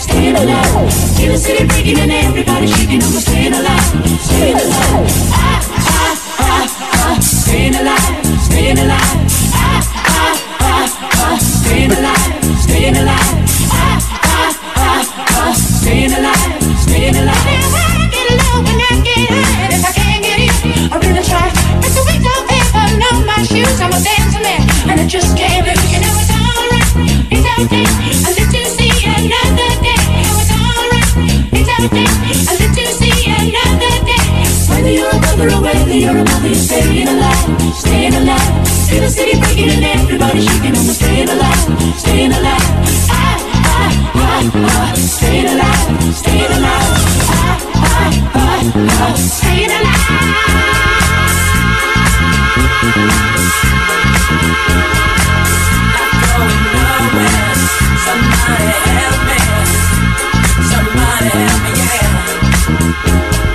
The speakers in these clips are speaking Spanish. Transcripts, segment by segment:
Staying alive. In the city breaking and everybody shaking, I'm staying alive, staying alive. Ah, ah, ah, ah, staying alive, staying alive. Staying alive, staying alive, ah, ah, ah, ah, staying alive, staying alive. You're a brother or you're staying alive, staying alive. See the city breaking and everybody shaking, I'm staying alive, staying alive. Ah, ah, ah, ah, staying alive, staying alive. Ah, ah, ah, ah, staying alive. Somebody help me. Somebody help me, yeah.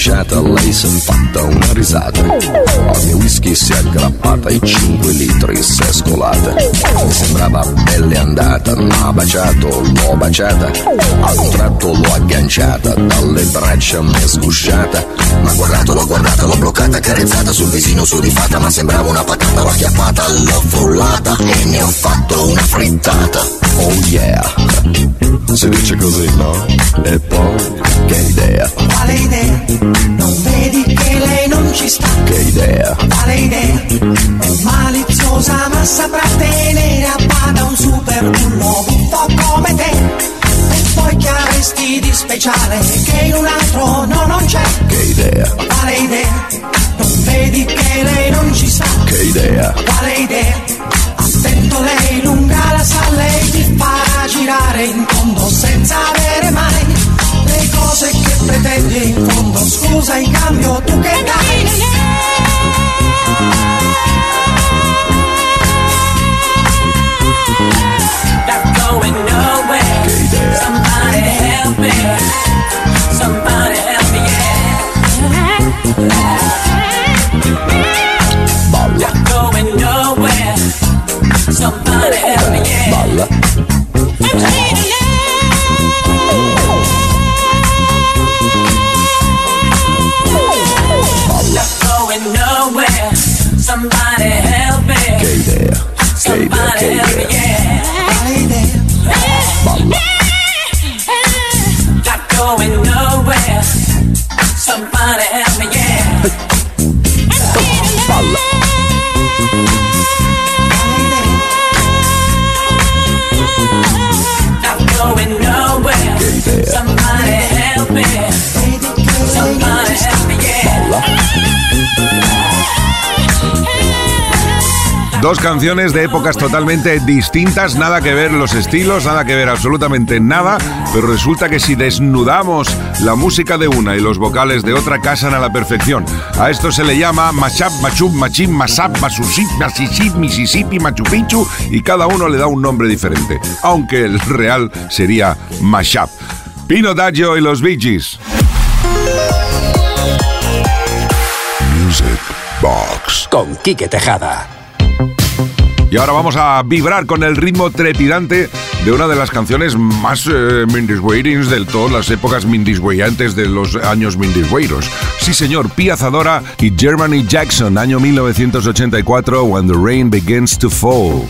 Un'aranciata, lei si è fatta una risata. Al mio whisky si è aggrappata e 5 litri si è scolata. Mi sembrava belle andata, m'ha baciato, l'ho baciata, a un tratto l'ho agganciata, dalle braccia mi è sgusciata. Ma guardato, l'ho guardata, l'ho bloccata, carezzata sul visino sudifata, ma sembrava una patata, l'ho acchiappata, l'ho frullata e ne ho fatto una frittata. Oh yeah, si dice così, no? E poi, che idea, Quale idea? Non vedi che lei non ci sta? che idea, Quale idea? È maliziosa ma saprà tenere a bada un super bullo buffo come te. E poi che avresti di speciale che in un altro no non c'è? che idea, Quale idea? Non vedi che lei non ci sta? che idea, Quale idea? Attento lei lunga la sa, lei ti farà girare in fondo senza avere mai le cose che pretendi in fondo. Scusa in cambio tu che dai? Not going nowhere. Somebody help me. Dos canciones de épocas totalmente distintas, nada que ver los estilos, nada que ver absolutamente nada, pero resulta que si desnudamos la música de una y los vocales de otra casan a la perfección. A esto se le llama mashup, machub, machim, masap, masusip, masisip, misisipi, machu picchu y cada uno le da un nombre diferente, aunque el real sería mashup. Pino Daggio y los Bee Gees. Music Box. Con Quique Tejada. Y ahora vamos a vibrar con el ritmo trepidante de una de las canciones más eh, mindisweirings de todas las épocas mindisweyantes de los años mindisweiros. Sí, señor, Pia Zadora y Germany Jackson, año 1984, When the Rain Begins to Fall.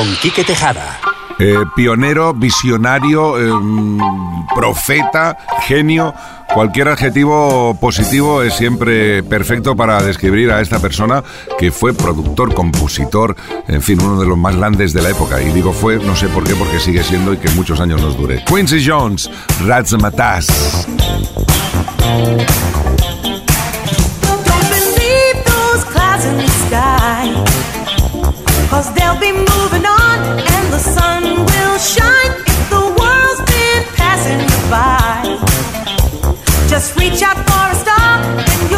con Quique Tejada. Eh, pionero, visionario, em, profeta, genio. Cualquier adjetivo positivo es siempre perfecto para describir a esta persona que fue productor, compositor, en fin, uno de los más grandes de la época. Y digo fue, no sé por qué, porque sigue siendo y que muchos años nos dure. Quincy Jones, Rats Matas. shine if the world's been passing you by. Just reach out for a star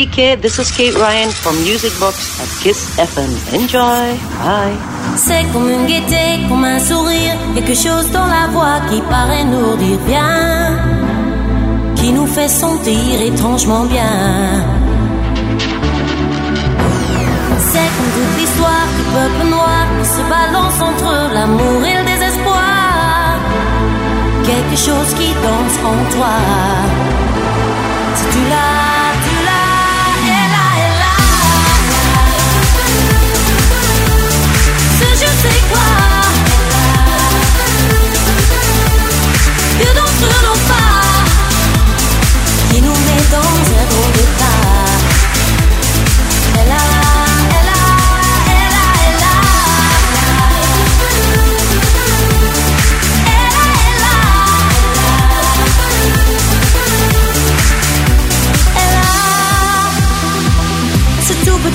This is Kate Ryan from Music Box at Kiss FM. Enjoy. Bye. C'est comme une gaieté, comme un sourire, quelque chose dans la voix qui paraît nous dire bien, qui nous fait sentir étrangement bien. C'est comme toute l'histoire du peuple noir qui se balance entre l'amour et le désespoir. Quelque chose qui danse en toi. Si tu l'as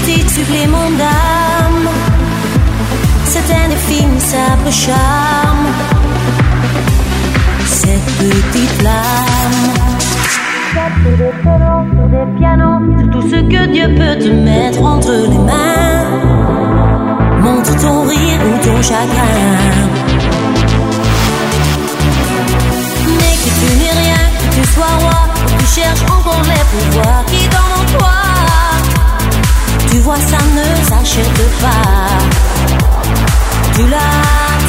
petite supplément d'âme. C'est un indéfinissable charme. Cette petite flamme. Des pianos, tout ce que Dieu peut te mettre entre les mains. Montre ton rire ou ton chagrin. Mais que tu n'es rien, que tu sois roi, que tu cherches encore les pouvoirs qui dorment en toi. Tu vois, ça ne s'achète pas. Tu l'as,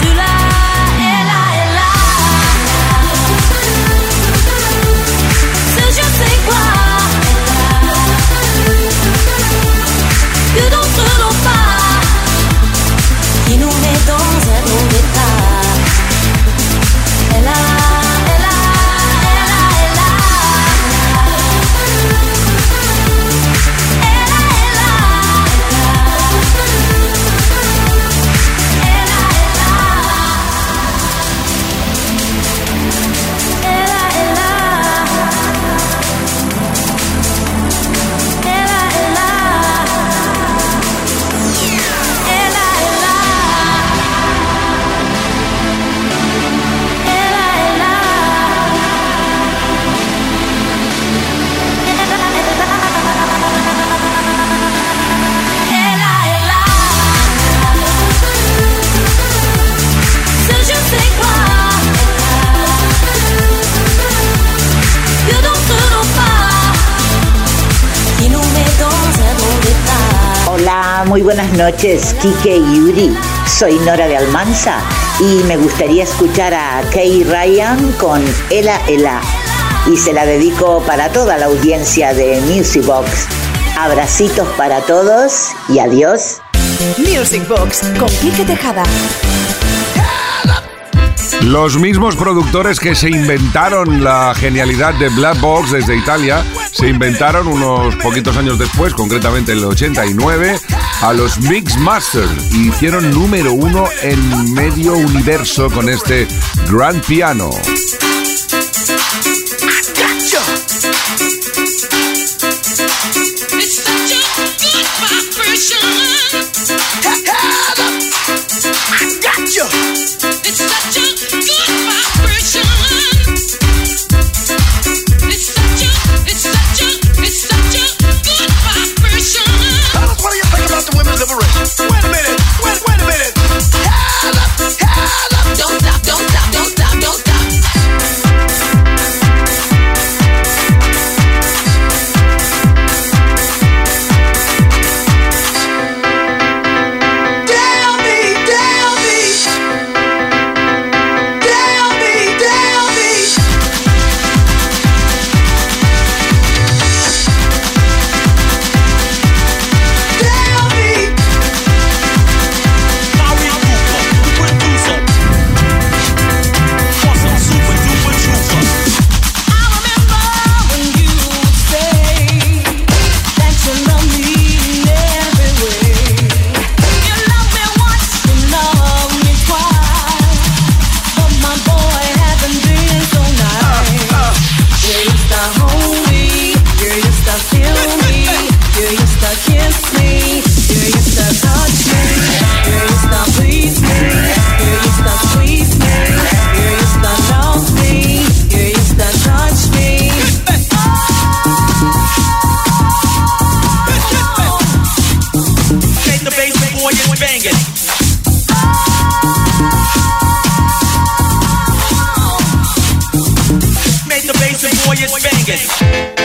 tu l'as, noches, Kike y Yuri. Soy Nora de Almanza y me gustaría escuchar a Kay Ryan con Ela Ela. Y se la dedico para toda la audiencia de Music Box. Abracitos para todos y adiós. Music Box con Quique Tejada. Los mismos productores que se inventaron la genialidad de Black Box desde Italia, se inventaron unos poquitos años después, concretamente en el 89, a los Mix Masters y hicieron número uno en medio universo con este Grand Piano. Banging. Make the bass and boy is banging.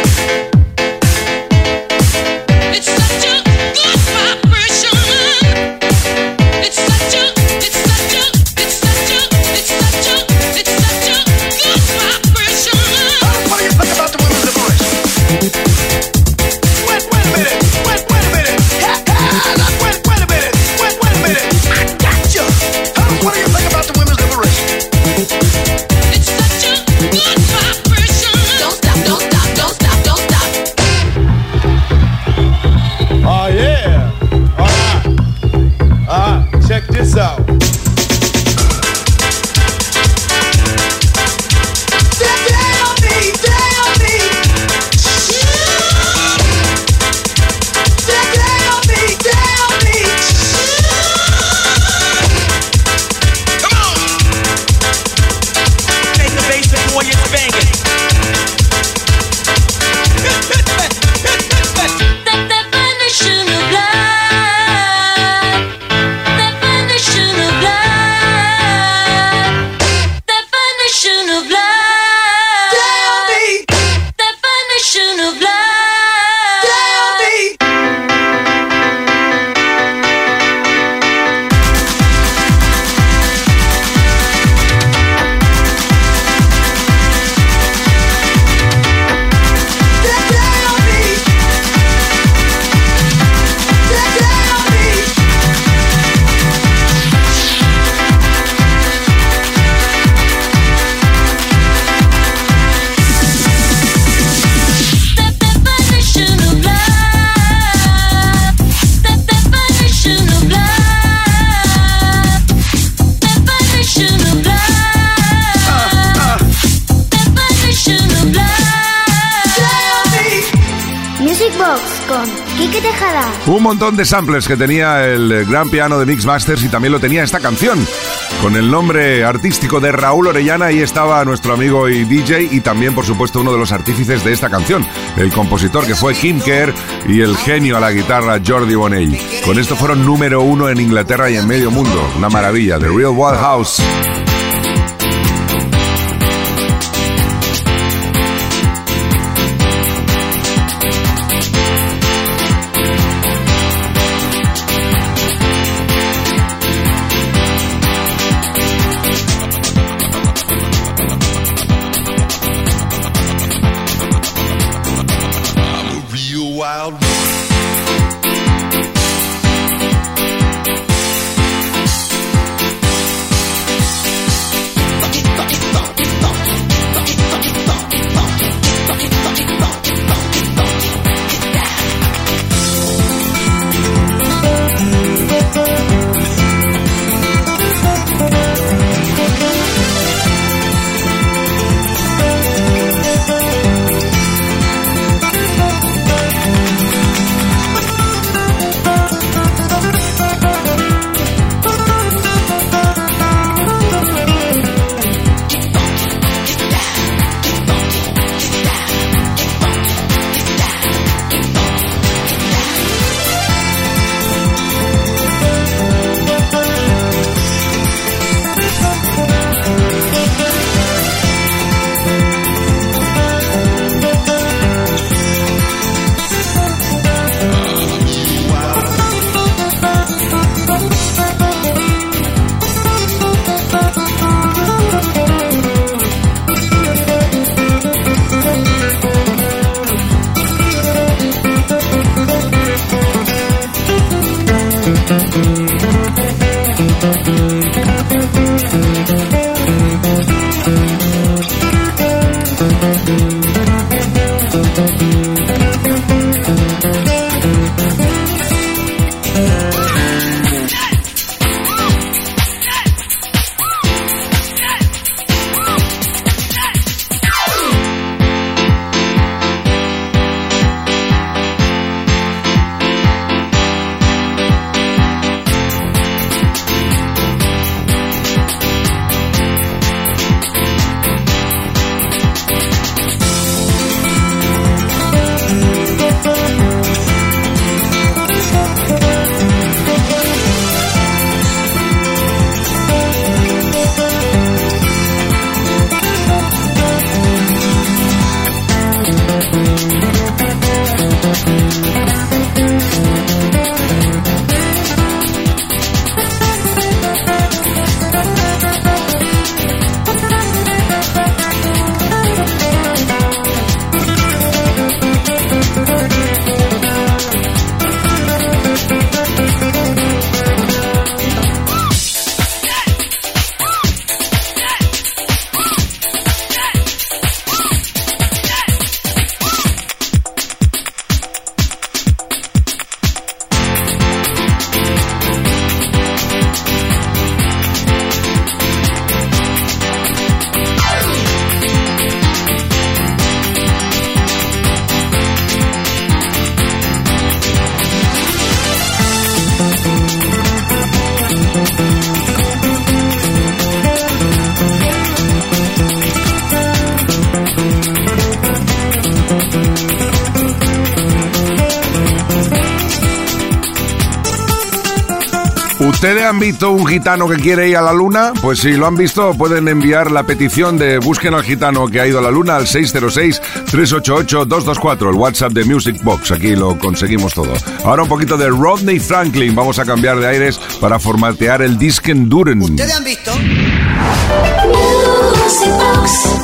Un montón de samples que tenía el gran piano de Mix Masters y también lo tenía esta canción. Con el nombre artístico de Raúl Orellana, ahí estaba nuestro amigo y DJ y también, por supuesto, uno de los artífices de esta canción, el compositor que fue Kim Kerr y el genio a la guitarra Jordi Bonelli. Con esto fueron número uno en Inglaterra y en medio mundo. Una maravilla, The Real Wild House. Han visto un gitano que quiere ir a la luna? Pues si lo han visto, pueden enviar la petición de busquen al gitano que ha ido a la luna al 606-388-224, el WhatsApp de Music Box. Aquí lo conseguimos todo. Ahora un poquito de Rodney Franklin. Vamos a cambiar de aires para formatear el Disken Duren. ¿Ustedes han visto? Music Box.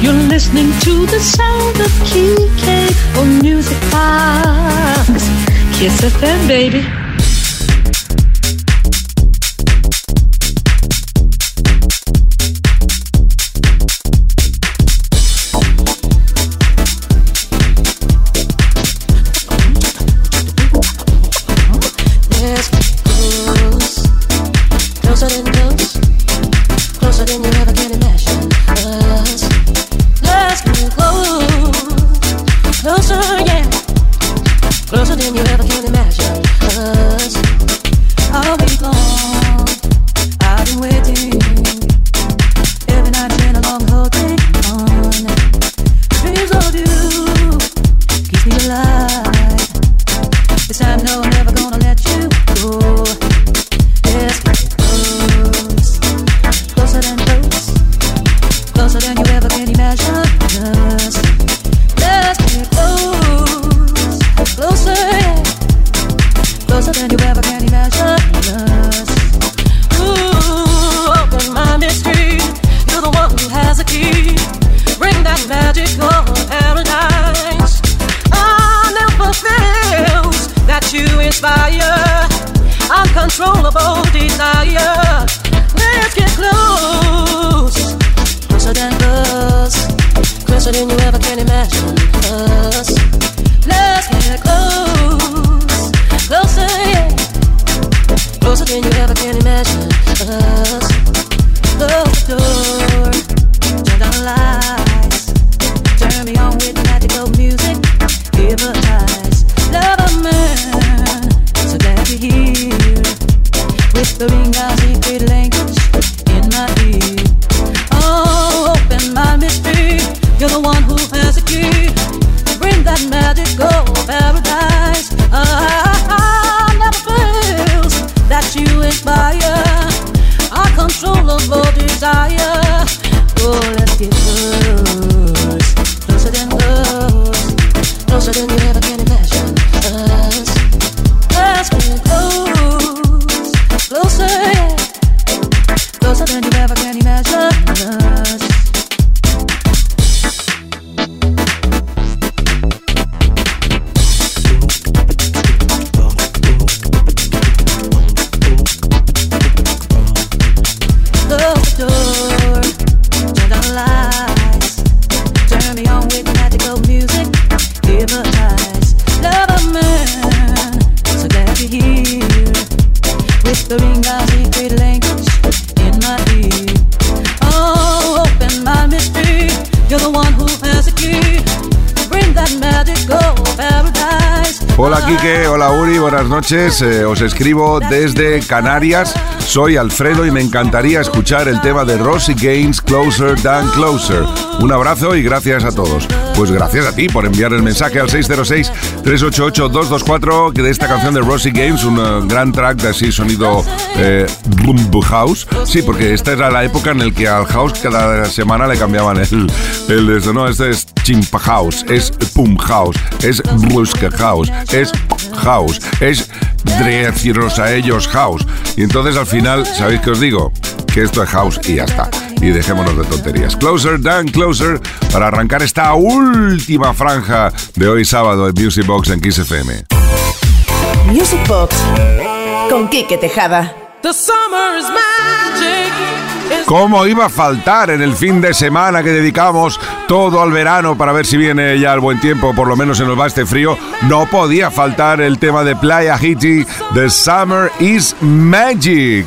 You're listening to the sound of KK on Music Box. Kiss FM, baby. Than you ever can imagine us. Close the door, turn down the lights, turn me on with magical music, hypnotize. Love a man, so you're. Whispering buenas noches. Eh, os escribo desde Canarias. Soy Alfredo y me encantaría escuchar el tema de Rosie Gaines, Closer Than Closer. Un abrazo y gracias a todos. Pues gracias a ti por enviar el mensaje al 606-388-224 de esta canción de Rosie Gaines, un eh, gran track de así sonido eh, house. Sí, porque esta era la época en la que al house cada semana le cambiaban el, el esto, no, este es chimpa house, es pum house, es brusca house, es house, es deciros a ellos house. Y entonces al final, ¿sabéis qué os digo? Que esto es house y ya está. Y dejémonos de tonterías. Closer than closer para arrancar esta última franja de hoy sábado en Music Box en Kiss FM. Music Box con Quique Tejada. The summer is magic. ¿Cómo iba a faltar en el fin de semana que dedicamos todo al verano para ver si viene ya el buen tiempo, por lo menos se nos va este frío? No podía faltar el tema de Playa Hiti, The Summer is Magic.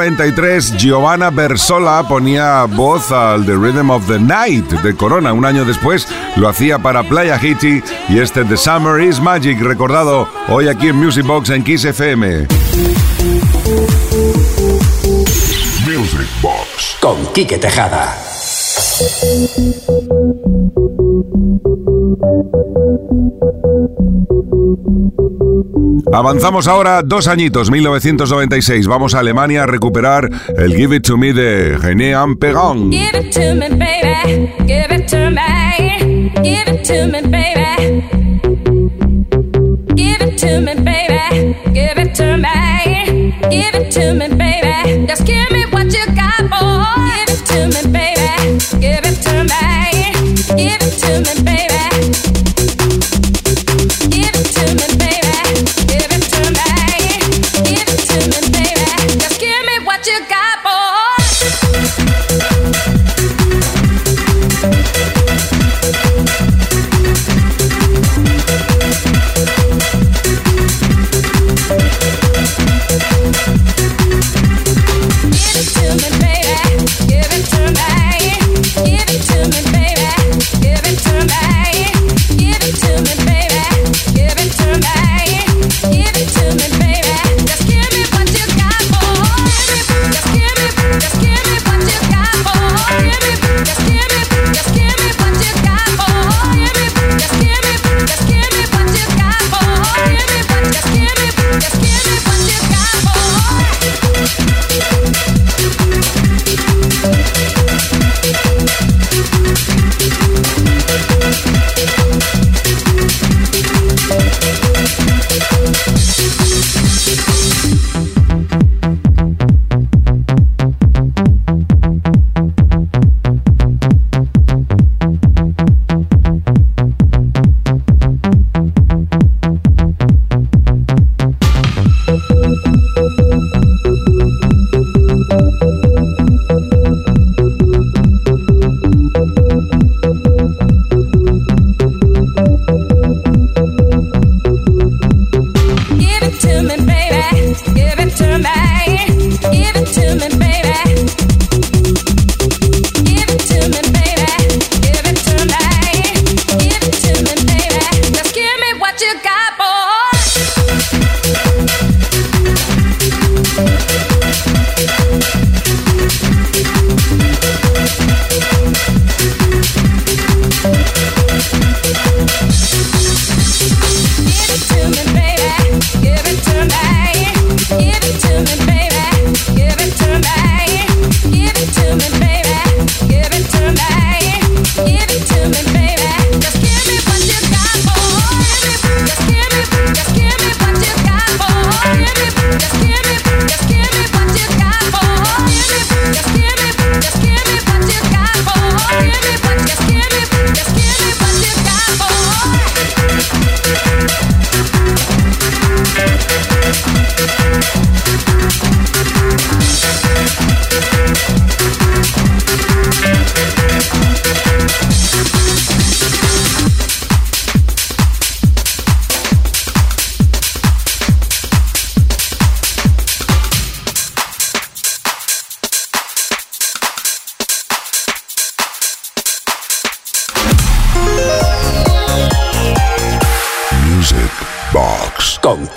93, Giovanna Bersola ponía voz al The Rhythm of the Night de Corona. Un año después lo hacía para Playa Hiti y este The Summer is Magic, recordado hoy aquí en Music Box en Kiss FM. Music Box. Con Quique Tejada. Avanzamos ahora dos añitos, 1996. Vamos a Alemania a recuperar el Give It To Me de René Amperon. Give it to me, baby. Give it to me. Give it to me, baby. Give it to me, baby. Give it to me. Give it to me, baby.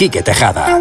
Quique Tejada.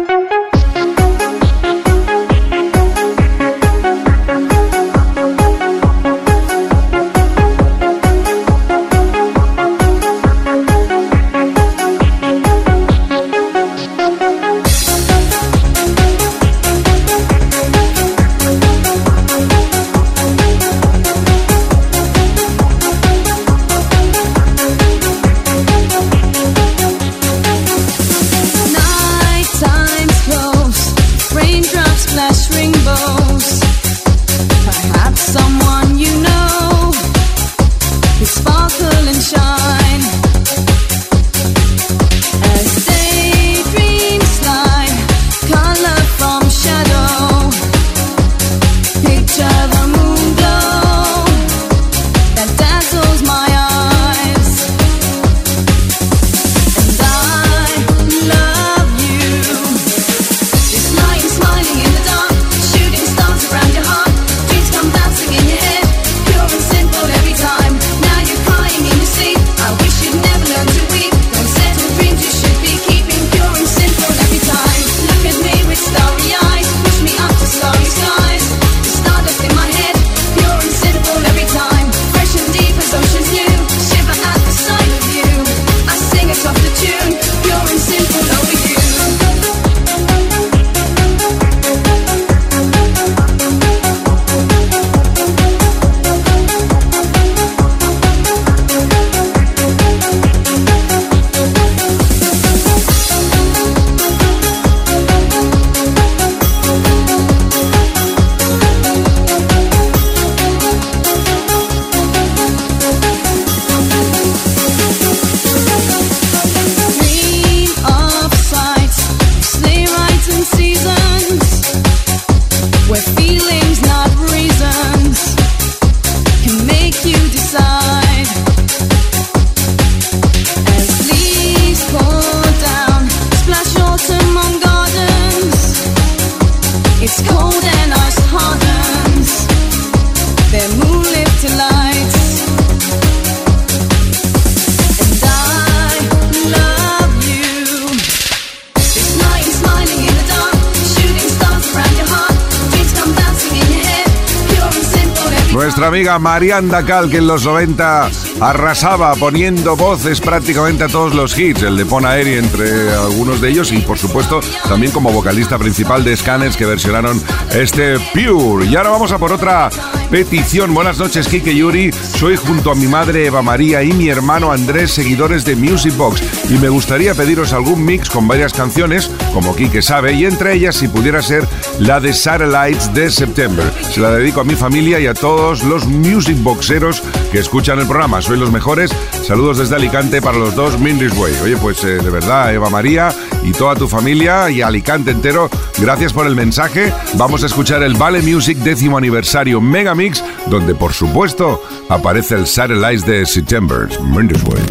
Amiga Marianda que en los 90 arrasaba poniendo voces prácticamente a todos los hits, el de Pon Aeri entre algunos de ellos y por supuesto también como vocalista principal de Scanners que versionaron este Pure. Y ahora vamos a por otra petición. Buenas noches, Kike Yuri. Soy junto a mi madre Eva María y mi hermano Andrés, seguidores de Music Box, y me gustaría pediros algún mix con varias canciones, como Kike sabe, y entre ellas, si pudiera ser, la de Satellites de September. Se la dedico a mi familia y a todos los Music Boxeros que escuchan el programa. Sois los mejores. Saludos desde Alicante para los dos Mindris Way. Oye, pues eh, de verdad, Eva María y toda tu familia y Alicante entero, gracias por el mensaje. Vamos a escuchar el Vale Music décimo aniversario Megamix, donde por supuesto aparece el Satellites de September. Mindris Way.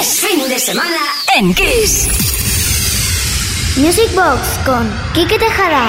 Es fin de semana en Kiss. Music Box con Quique Tejada.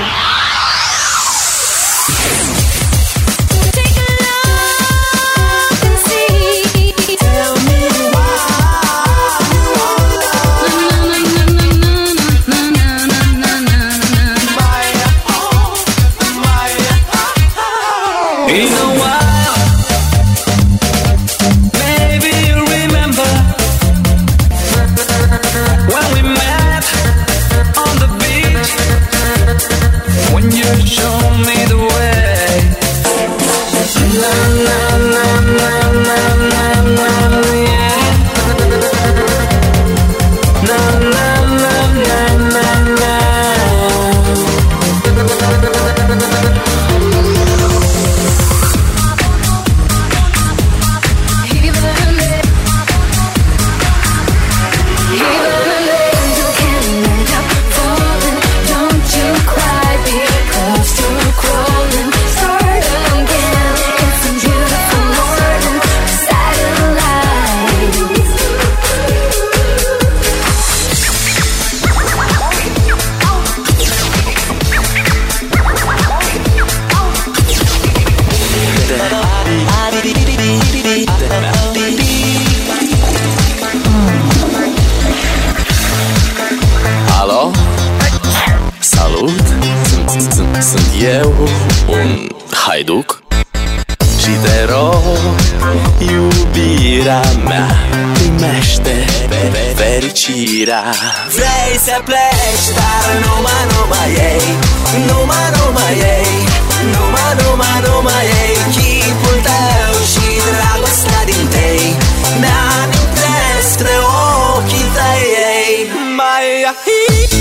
Și te rog, iubirea mea Primește pe fericirea. Vrei să pleci, dar numai, numai ei. Numai, numai ei. Numai, numai, numai ei. Chipul tău și dragostea din tei Mi-amintesc de ochii tăi. Ei Mai Mai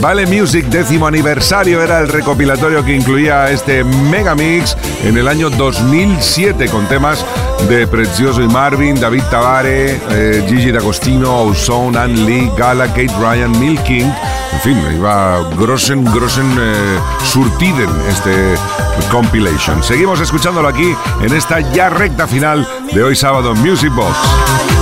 Vale Music décimo aniversario era el recopilatorio que incluía este Megamix en el año 2007 con temas de Precioso y Marvin, David Tabare, eh, Gigi D'Agostino, Ozone, Ann Lee, Gala, Kate Ryan, Neil King. En fin, iba grossen, grossen eh, surtiden este compilation. Seguimos escuchándolo aquí en esta ya recta final de hoy sábado Music Box.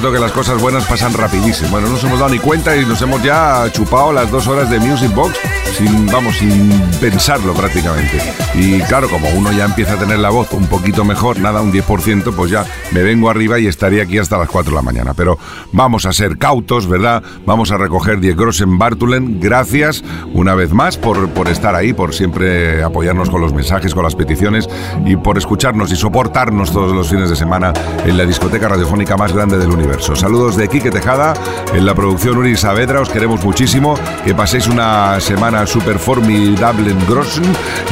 Cierto que las cosas buenas pasan rapidísimo. Bueno, no nos hemos dado ni cuenta y nos hemos ya chupado las dos horas de Music Box sin, vamos, sin pensarlo prácticamente. Y claro, como uno ya empieza a tener la voz un poquito mejor, nada, un 10%, pues ya me vengo arriba y estaría aquí hasta las 4 de la mañana. Pero vamos a ser cautos, ¿verdad? Vamos a recoger 10 Grossen Bartulen. Gracias una vez más por, por estar ahí, por siempre apoyarnos con los mensajes, con las peticiones y por escucharnos y soportarnos todos los fines de semana en la discoteca radiofónica más grande del universo. Saludos de Quique Tejada, en la producción Uri Saavedra, os queremos muchísimo, que paséis una semana súper formidable en Grossen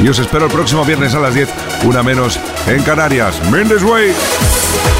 y os espero el próximo viernes a las 10, una menos en Canarias. Mendes Way.